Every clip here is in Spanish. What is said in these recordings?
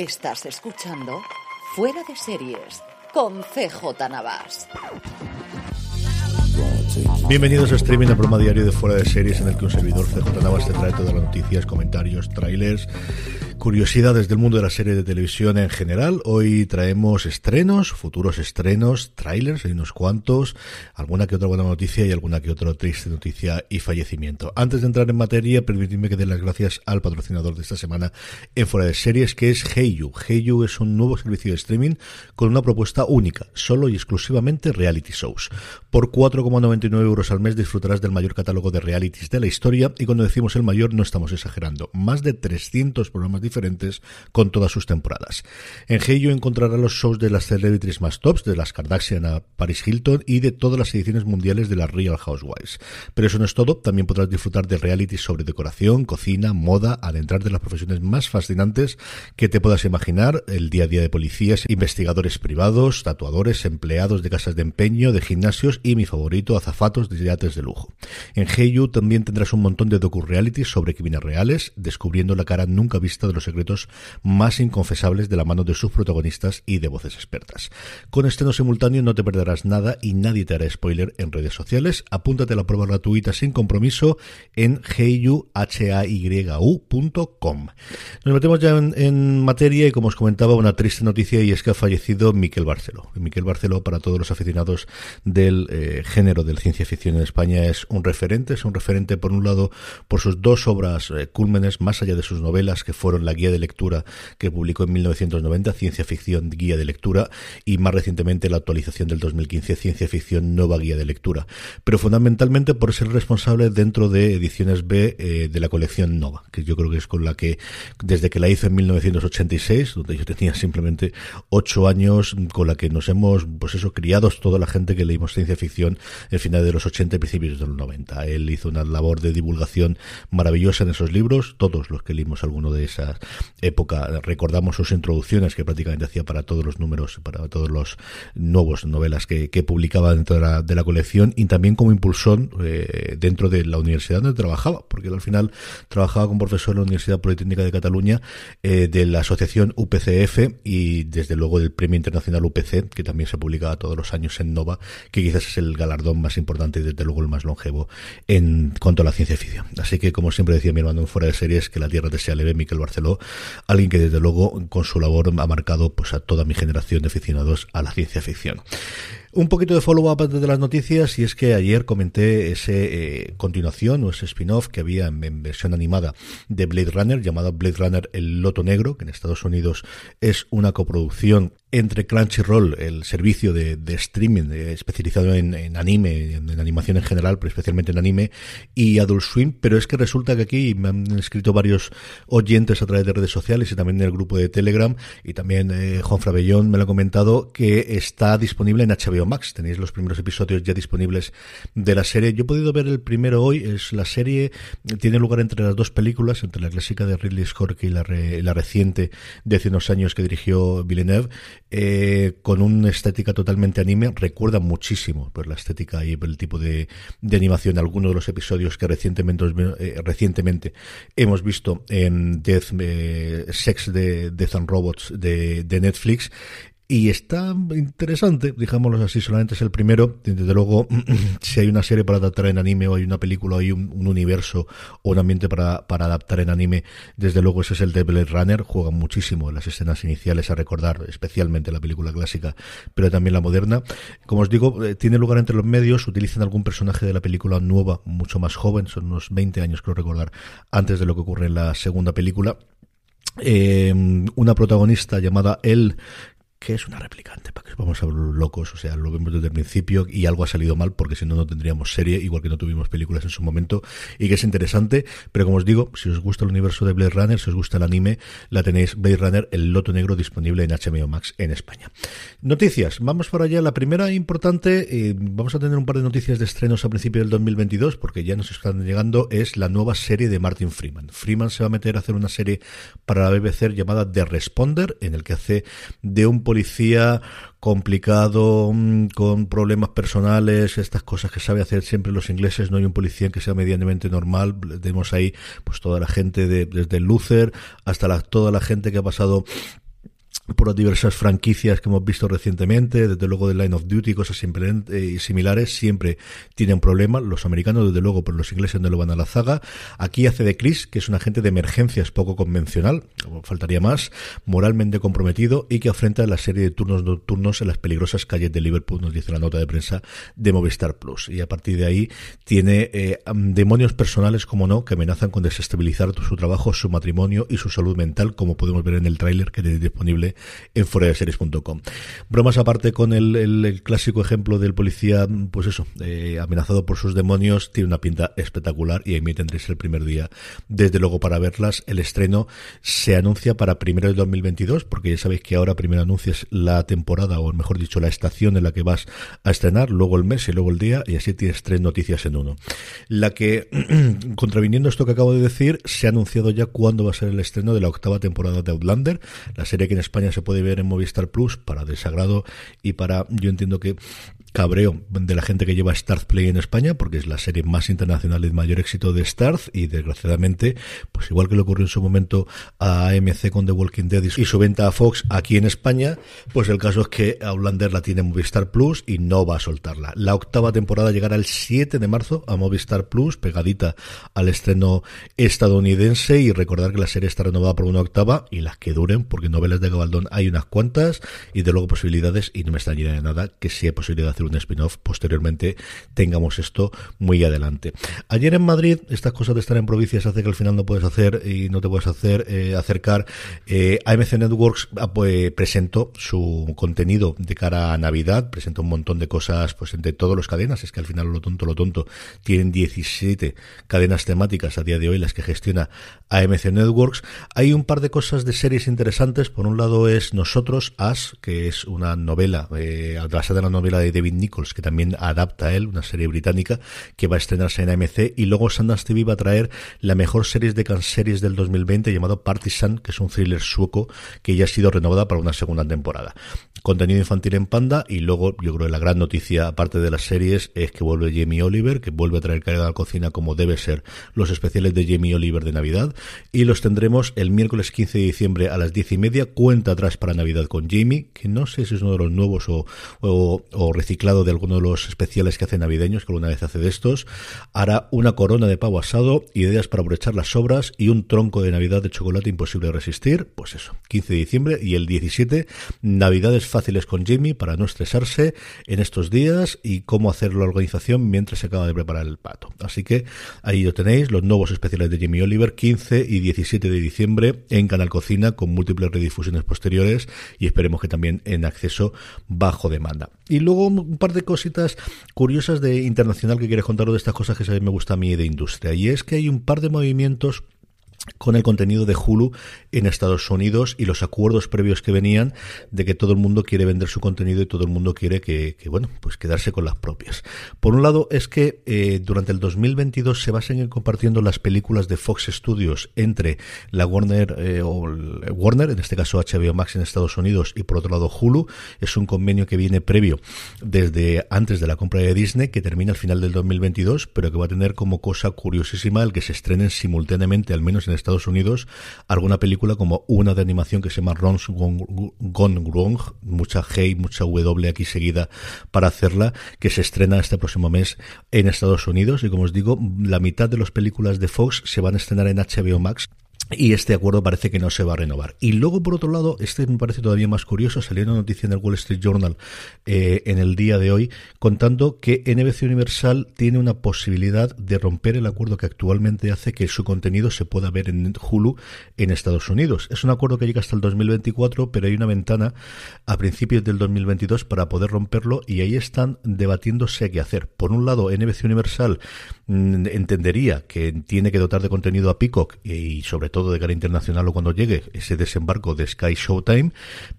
Estás escuchando Fuera de Series con CJ Navas. Bienvenidos a Streaming, el programa diario de Fuera de Series en el que un servidor CJ Navas te trae todas las noticias, comentarios, trailers curiosidades del mundo de la serie de televisión en general. Hoy traemos estrenos, futuros estrenos, trailers, hay unos cuantos, alguna que otra buena noticia y alguna que otra triste noticia y fallecimiento. Antes de entrar en materia, permitidme que dé las gracias al patrocinador de esta semana en Fuera de Series, que es Heyu. Heyu es un nuevo servicio de streaming con una propuesta única, solo y exclusivamente reality shows. Por 4,99 euros al mes disfrutarás del mayor catálogo de realities de la historia y cuando decimos el mayor no estamos exagerando. Más de 300 programas con todas sus temporadas. En Heyo encontrará los shows de las celebrities más tops, de las Kardashian a Paris Hilton y de todas las ediciones mundiales de las Real Housewives. Pero eso no es todo, también podrás disfrutar de realities sobre decoración, cocina, moda, adentrar de las profesiones más fascinantes que te puedas imaginar, el día a día de policías, investigadores privados, tatuadores, empleados de casas de empeño, de gimnasios y mi favorito, azafatos de yates de lujo. En Heyu también tendrás un montón de docu-realities sobre crímenes reales, descubriendo la cara nunca vista de los secretos más inconfesables de la mano de sus protagonistas y de voces expertas. Con estreno simultáneo no te perderás nada y nadie te hará spoiler en redes sociales. Apúntate a la prueba gratuita sin compromiso en heyuhaygu.com. Nos metemos ya en, materia y como os comentaba una triste noticia y es que ha fallecido Miquel Barceló. Miquel Barceló para todos los aficionados del eh, género de la ciencia ficción en España es un referente, es un referente por un lado por sus dos obras eh, cúlmenes más allá de sus novelas que fueron la guía de lectura que publicó en 1990, Ciencia Ficción Guía de Lectura, y más recientemente la actualización del 2015, Ciencia Ficción Nueva Guía de Lectura. Pero fundamentalmente por ser responsable dentro de ediciones B eh, de la colección Nova, que yo creo que es con la que, desde que la hizo en 1986, donde yo tenía simplemente ocho años, con la que nos hemos, pues eso, criados toda la gente que leímos ciencia ficción en final de los 80 y principios de los 90. Él hizo una labor de divulgación maravillosa en esos libros, todos los que leímos alguno de esas época. Recordamos sus introducciones que prácticamente hacía para todos los números, para todos los nuevos novelas que, publicaba dentro de la, colección y también como impulsor eh, dentro de la universidad donde trabajaba, porque él al final trabajaba como profesor en la Universidad Politécnica de Cataluña eh, de la asociación UPCF y desde luego del Premio Internacional UPC, que también se publicaba todos los años en Nova, que quizás es el galardón más importante y desde luego el más longevo en cuanto a la ciencia ficción. Así que como siempre decía mi hermano fuera de series, que la tierra te sea leve, Miquel Barceló, alguien que desde luego con su labor ha marcado pues a toda mi generación de aficionados a la ciencia ficción. Un poquito de follow-up de las noticias y es que ayer comenté ese eh, continuación o ese spin-off que había en, versión animada de Blade Runner llamado Blade Runner El Loto Negro, que en Estados Unidos es una coproducción entre Crunchyroll, el servicio de, streaming eh, especializado en, anime, en, animación en general, pero especialmente en anime, y Adult Swim, pero es que resulta que aquí me han escrito varios oyentes a través de redes sociales y también en el grupo de Telegram, y también eh, Juan Frabellón me lo ha comentado, que está disponible en HBO Max. Tenéis los primeros episodios ya disponibles de la serie. Yo he podido ver el primero hoy, es la serie, tiene lugar entre las dos películas, entre la clásica de Ridley Scott y la, la reciente de hace unos años que dirigió Villeneuve eh, con una estética totalmente anime, recuerda muchísimo pues, la estética y el tipo de, animación. Algunos de los episodios que recientemente, eh, recientemente hemos visto en Death, eh, Sex de Death and Robots de Netflix y está interesante, digámoslo así, solamente es el primero. Desde luego, si hay una serie para adaptar en anime o hay una película o hay un, universo o un ambiente para, para adaptar en anime, desde luego ese es el de Blade Runner. Juega muchísimo en las escenas iniciales a recordar, especialmente la película clásica, pero también la moderna. Como os digo, eh, tiene lugar entre los medios, utilizan algún personaje de la película nueva, mucho más joven, son unos 20 años creo recordar, antes de lo que ocurre en la segunda película. Eh, una protagonista llamada El que es una replicante, para que vamos a ver locos, o sea, lo vemos desde el principio y algo ha salido mal porque si no, no tendríamos serie, igual que no tuvimos películas en su momento, y que es interesante, pero como os digo, si os gusta el universo de Blade Runner, si os gusta el anime, la tenéis Blade Runner, el loto negro disponible en HBO Max en España. Noticias, vamos para allá, la primera importante, eh, vamos a tener un par de noticias de estrenos a principio del 2022, porque ya nos están llegando, es la nueva serie de Martin Freeman. Freeman se va a meter a hacer una serie para la BBC llamada The Responder, en el que hace de un policía complicado, mm, con problemas personales, estas cosas que sabe hacer siempre los ingleses, no hay un policía que sea medianamente normal, tenemos ahí pues toda la gente de, desde el Luther hasta la, toda la gente que ha pasado por diversas franquicias que hemos visto recientemente, desde luego de Line of Duty, cosas eh, similares, siempre tienen problemas. Los americanos, desde luego, pero los ingleses no lo van a la zaga. Aquí hace de Chris, que es un agente de emergencias poco convencional, faltaría más, moralmente comprometido y que afrenta la serie de turnos nocturnos en las peligrosas calles de Liverpool, nos dice la nota de prensa de Movistar Plus. Y a partir de ahí tiene eh, demonios personales, como no, que amenazan con desestabilizar su trabajo, su matrimonio y su salud mental, como podemos ver en el tráiler que tenéis disponible en foreseries.com. Bromas aparte con el, clásico ejemplo del policía, pues eso, eh, amenazado por sus demonios, tiene una pinta espectacular y ahí me tendréis el primer día, desde luego, para verlas. El estreno se anuncia para primero de 2022, porque ya sabéis que ahora primero anuncias la temporada, o mejor dicho, la estación en la que vas a estrenar, luego el mes y luego el día, y así tienes tres noticias en uno. La que, contraviniendo esto que acabo de decir, se ha anunciado ya cuándo va a ser el estreno de la octava temporada de Outlander, la serie que en España se puede ver en Movistar Plus para desagrado y para, yo entiendo que cabreo de la gente que lleva Starz Play en España, porque es la serie más internacional y de mayor éxito de Starz, y desgraciadamente, pues igual que le ocurrió en su momento a AMC con The Walking Dead y su venta a Fox aquí en España, pues el caso es que Outlander la tiene Movistar Plus y no va a soltarla. La octava temporada llegará el 7 de marzo a Movistar Plus, pegadita al estreno estadounidense, y recordar que la serie está renovada por una octava y las que duren, porque novelas de Gabaldón hay unas cuantas, y de luego posibilidades, y no me extrañaría de nada que si hay posibilidad de un spin-off posteriormente tengamos esto muy adelante. Ayer en Madrid, estas cosas de estar en provincias hace que al final no puedes hacer y no te puedes hacer eh, acercar. Eh, AMC Networks ah, pues, presentó su contenido de cara a Navidad, presentó un montón de cosas pues entre todos los cadenas, es que al final lo tonto, lo tonto, tienen 17 cadenas temáticas a día de hoy las que gestiona AMC Networks. Hay un par de cosas de series interesantes, por un lado es Nosotros, As, que es una novela, eh, basada en la novela de David Nichols, que también adapta a él, una serie británica que va a estrenarse en AMC, y luego Sundance TV va a traer la mejor serie de series del 2020 llamado Partisan, que es un thriller sueco que ya ha sido renovada para una segunda temporada. Contenido infantil en Panda y luego yo creo que la gran noticia aparte de las series es que vuelve Jamie Oliver que vuelve a traer carga a la cocina como debe ser los especiales de Jamie Oliver de Navidad. Y los tendremos el miércoles 15 de diciembre a las diez y media. Cuenta atrás para Navidad con Jamie que no sé si es uno de los nuevos o, o, reciclado de alguno de los especiales que hace navideños que alguna vez hace de estos hará una corona de pavo asado ideas para aprovechar las sobras y un tronco de Navidad de chocolate imposible de resistir pues eso 15 de diciembre y el 17 Navidades fáciles con Jimmy para no estresarse en estos días y cómo hacer la organización mientras se acaba de preparar el pato. Así que ahí lo tenéis, los nuevos especiales de Jimmy Oliver, 15 y 17 de diciembre en Canal Cocina con múltiples redifusiones posteriores y esperemos que también en acceso bajo demanda. Y luego un par de cositas curiosas de internacional que quiero contaros de estas cosas que sabéis me gusta a mí de industria y es que hay un par de movimientos con el contenido de Hulu en Estados Unidos y los acuerdos previos que venían de que todo el mundo quiere vender su contenido y todo el mundo quiere que, bueno, pues quedarse con las propias. Por un lado es que eh, durante el 2022 se basen en compartiendo las películas de Fox Studios entre la Warner eh, o Warner, en este caso HBO Max en Estados Unidos y por otro lado Hulu. Es un convenio que viene previo desde antes de la compra de Disney que termina al final del 2022, pero que va a tener como cosa curiosísima el que se estrenen simultáneamente, al menos en Estados Estados Unidos alguna película como una de animación que se llama Ron's Gone Wrong, mucha G mucha W aquí seguida para hacerla, que se estrena este próximo mes en Estados Unidos. Y como os digo, la mitad de las películas de Fox se van a estrenar en HBO Max y este acuerdo parece que no se va a renovar. Y luego, por otro lado, este me parece todavía más curioso, salió una noticia en el Wall Street Journal eh, en el día de hoy, contando que NBC Universal tiene una posibilidad de romper el acuerdo que actualmente hace que su contenido se pueda ver en Hulu en Estados Unidos. Es un acuerdo que llega hasta el 2024, pero hay una ventana a principios del 2022 para poder romperlo y ahí están debatiéndose qué hacer. Por un lado, NBC Universal mm, entendería que tiene que dotar de contenido a Peacock y sobre todo de cara internacional o cuando llegue ese desembarco de Sky Showtime,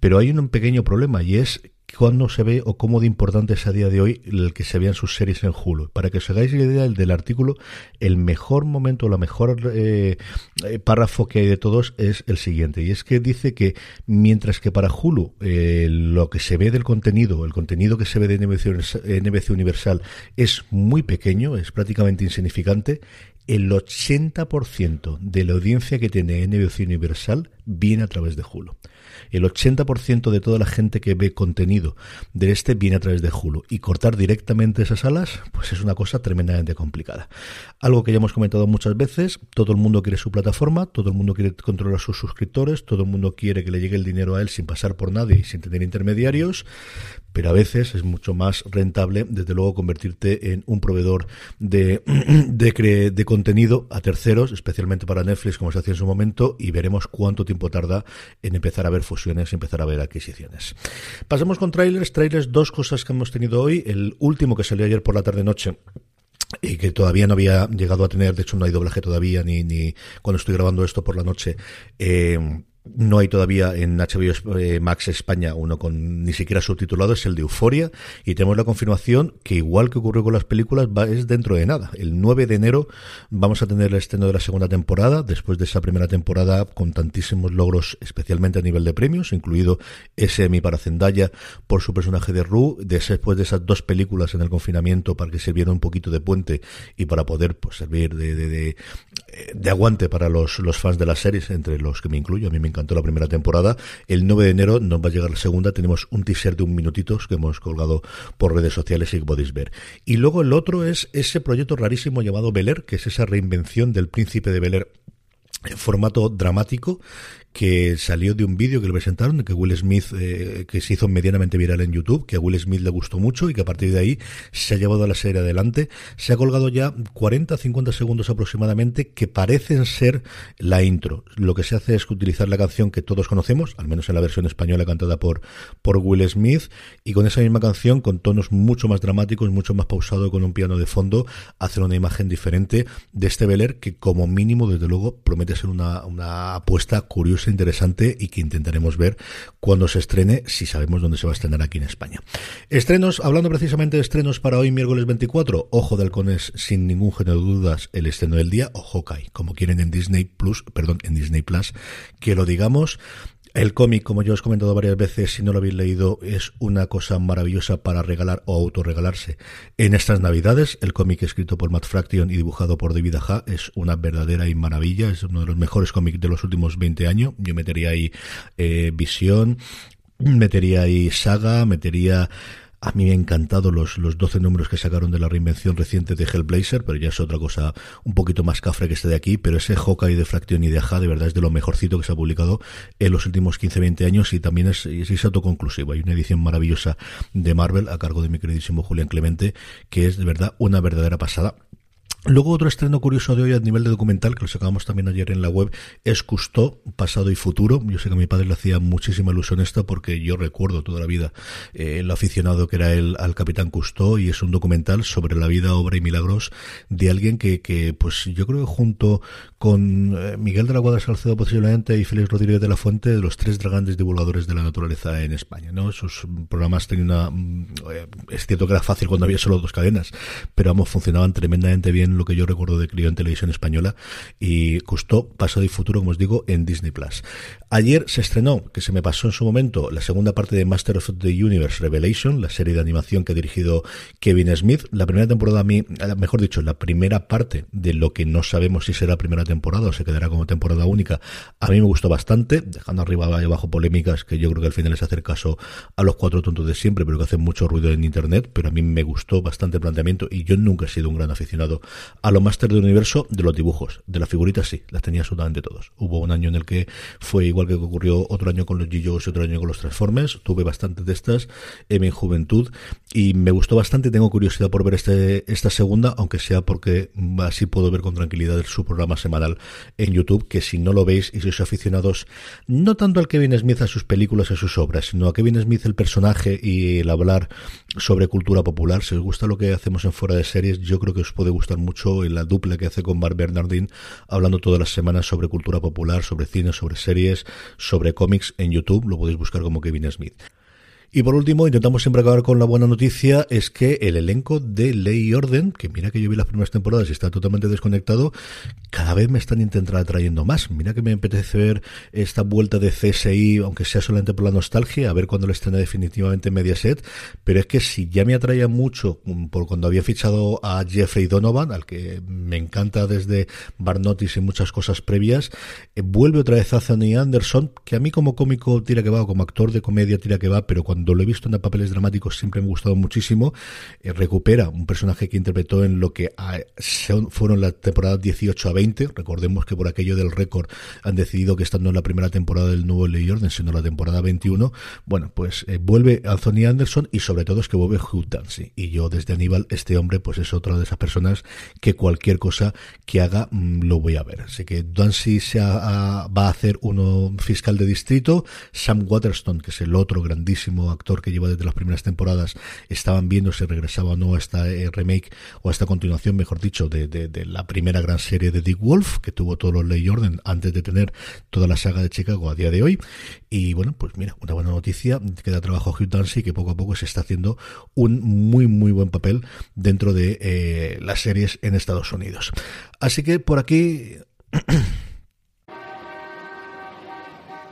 pero hay un pequeño problema y es cuándo se ve o cómo de importante es a día de hoy el que se vean sus series en Hulu. Para que os hagáis la idea del artículo, el mejor momento, la mejor eh, eh, párrafo que hay de todos es el siguiente. Y es que dice que mientras que para Hulu eh, lo que se ve del contenido, el contenido que se ve de NBC Universal es muy pequeño, es prácticamente insignificante, el 80% de la audiencia que tiene NBC Universal viene a través de Hulu. El 80% de toda la gente que ve contenido de este viene a través de Hulu. Y cortar directamente esas alas, pues es una cosa tremendamente complicada. Algo que ya hemos comentado muchas veces, todo el mundo quiere su plataforma, todo el mundo quiere controlar sus suscriptores, todo el mundo quiere que le llegue el dinero a él sin pasar por nadie y sin tener intermediarios, pero a veces es mucho más rentable, desde luego, convertirte en un proveedor de, de, de contenido a terceros, especialmente para Netflix, como se hacía en su momento, y veremos cuánto tiempo tarda en empezar a ver fusiones y empezar a ver adquisiciones. Pasamos con trailers. Trailers, dos cosas que hemos tenido hoy. El último que salió ayer por la tarde-noche y que todavía no había llegado a tener, de hecho no hay doblaje todavía, ni, ni cuando estoy grabando esto por la noche, eh, no hay todavía en HBO eh, Max España uno con ni siquiera subtitulado, es el de Euforia, y tenemos la confirmación que igual que ocurrió con las películas, va, es dentro de nada. El 9 de enero vamos a tener el estreno de la segunda temporada, después de esa primera temporada con tantísimos logros, especialmente a nivel de premios, incluido ese Emmy para Zendaya por su personaje de Rue, después de esas dos películas en el confinamiento para que sirviera un poquito de puente y para poder pues, servir de, de, de, de aguante para los, los fans de las series, entre los que me incluyo, a mí me encantó la primera temporada. El 9 de enero nos va a llegar la segunda. Tenemos un teaser de un minutito que hemos colgado por redes sociales y que podéis ver. Y luego el otro es ese proyecto rarísimo llamado Beler, que es esa reinvención del príncipe de Beler en formato dramático que salió de un vídeo que le presentaron, que Will Smith, eh, que se hizo medianamente viral en YouTube, que a Will Smith le gustó mucho y que a partir de ahí se ha llevado a la serie adelante. Se ha colgado ya 40-50 segundos aproximadamente que parecen ser la intro. Lo que se hace es utilizar la canción que todos conocemos, al menos en la versión española cantada por, por Will Smith, y con esa misma canción, con tonos mucho más dramáticos, mucho más pausado, con un piano de fondo, hacer una imagen diferente de este Beler que como mínimo, desde luego, promete ser una, una apuesta curiosa interesante y que intentaremos ver cuando se estrene, si sabemos dónde se va a estrenar aquí en España. Estrenos, hablando precisamente de estrenos para hoy, miércoles 24, Ojo de Halcones, sin ningún género de dudas, el estreno del día, o Hawkeye, como quieren en Disney Plus, perdón, en Disney Plus, que lo digamos. El cómic, como yo os he comentado varias veces, si no lo habéis leído, es una cosa maravillosa para regalar o autorregalarse en estas navidades. El cómic escrito por Matt Fraction y dibujado por David Aja es una verdadera y maravilla. Es uno de los mejores cómics de los últimos 20 años. Yo metería ahí eh, Visión, metería ahí Saga, metería a mí me han encantado los, los 12 números que sacaron de la reinvención reciente de Hellblazer, pero ya es otra cosa un poquito más cafre que este de aquí, pero ese Hawkeye de Fracción y de Aja de verdad es de lo mejorcito que se ha publicado en los últimos 15-20 años y también es, es, autoconclusivo. Hay una edición maravillosa de Marvel a cargo de mi queridísimo Julián Clemente, que es de verdad una verdadera pasada Luego otro estreno curioso de hoy a nivel de documental, que lo sacamos también ayer en la web, es Custó, Pasado y Futuro. Yo sé que a mi padre le hacía muchísima ilusión esta porque yo recuerdo toda la vida eh, el aficionado que era él al Capitán Custó y es un documental sobre la vida, obra y milagros de alguien que, que pues yo creo que junto con eh, Miguel de la Guada Salcedo posiblemente y Félix Rodríguez de la Fuente, de los tres grandes divulgadores de la naturaleza en España. ¿no? Sus programas tenían una... Mm, eh, es cierto que era fácil cuando había solo dos cadenas, pero vamos, funcionaban tremendamente bien lo que yo recuerdo de Clio en televisión española y gustó pasado y futuro, como os digo, en Disney Plus. Ayer se estrenó, que se me pasó en su momento, la segunda parte de Master of the Universe Revelation, la serie de animación que ha dirigido Kevin Smith. La primera temporada a mí, eh, mejor dicho, la primera parte de lo que no sabemos si será primera temporada o se quedará como temporada única, a mí me gustó bastante, dejando arriba y abajo polémicas que yo creo que al final es hacer caso a los cuatro tontos de siempre, pero que hacen mucho ruido en internet, pero a mí me gustó bastante el planteamiento y yo nunca he sido un gran aficionado a lo Master del Universo de los dibujos, de las figuritas sí, las tenía absolutamente todos. Hubo un año en el que fue igual que ocurrió otro año con los g y otro año con los Transformers, tuve bastantes de estas en mi juventud y me gustó bastante, tengo curiosidad por ver este, esta segunda, aunque sea porque así puedo ver con tranquilidad su programa semanal en YouTube, que si no lo veis y sois aficionados no tanto al Kevin Smith a sus películas y a sus obras, sino a Kevin Smith el personaje y el hablar sobre cultura popular, si os gusta lo que hacemos en fuera de series, yo creo que os puede gustar mucho la dupla que hace con Bar Bernardin, hablando todas las semanas sobre cultura popular, sobre cine, sobre series, sobre cómics en YouTube, lo podéis buscar como Kevin Smith. Y por último, intentamos siempre acabar con la buena noticia, es que el elenco de Ley y Orden, que mira que yo vi las primeras temporadas y está totalmente desconectado, cada vez me están intentando atrayendo más. Mira que me apetece ver esta vuelta de CSI, aunque sea solamente por la nostalgia, a ver cuándo lo estrena definitivamente Mediaset, pero es que si ya me atraía mucho mm, por cuando había fichado a Jeffrey Donovan, al que me encanta desde Barnotis y muchas cosas previas, eh, vuelve otra vez a Anthony Anderson, que a mí como cómico tira que va, o como actor de comedia tira que va, pero cuando cuando lo he visto en papeles dramáticos siempre me ha gustado muchísimo. Eh, recupera un personaje que interpretó en lo que ah, fueron las temporadas 18 a 20. Recordemos que por aquello del récord han decidido que esta no es la primera temporada del nuevo Ley Orden, sino la temporada 21. Bueno, pues eh, vuelve Anthony Anderson y sobre todo es que vuelve Hugh Dancy. Y yo desde Aníbal, este hombre, pues es otra de esas personas que cualquier cosa que haga mm, lo voy a ver. Así que Dancy se va a hacer uno fiscal de distrito. Sam Waterston, que es el otro grandísimo actor que lleva desde las primeras temporadas, estaban viendo si regresaba o no a esta eh, remake o a esta continuación, mejor dicho, de, la primera gran serie de Dick Wolf, que tuvo todos los Ley Orden antes de tener toda la saga de Chicago a día de hoy. Y bueno, pues mira, una buena noticia, queda trabajo a Hugh Dancy, que poco a poco se está haciendo un muy, muy buen papel dentro de eh, las series en Estados Unidos. Así que por aquí...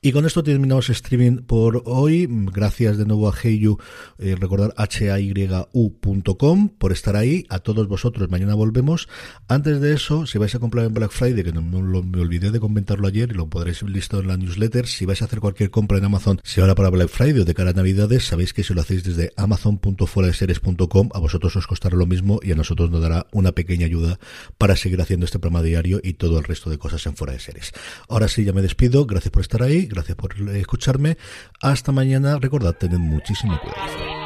Y con esto terminamos streaming por hoy. Gracias de nuevo a Heyu, eh, recordar hayu.com por estar ahí. A todos vosotros, mañana volvemos. Antes de eso, si vais a comprar en Black Friday, que no, me olvidé de comentarlo ayer y lo podréis listo en la newsletter, si vais a hacer cualquier compra en Amazon, si ahora para Black Friday o de cara a Navidades, sabéis que si lo hacéis desde amazon.fueradeseries.com, a vosotros os costará lo mismo y a nosotros nos dará una pequeña ayuda para seguir haciendo este programa diario y todo el resto de cosas en Fuera de Series. Ahora sí, ya me despido. Gracias por estar ahí gracias por escucharme. Hasta mañana. Recordad, tened muchísimo cuidado.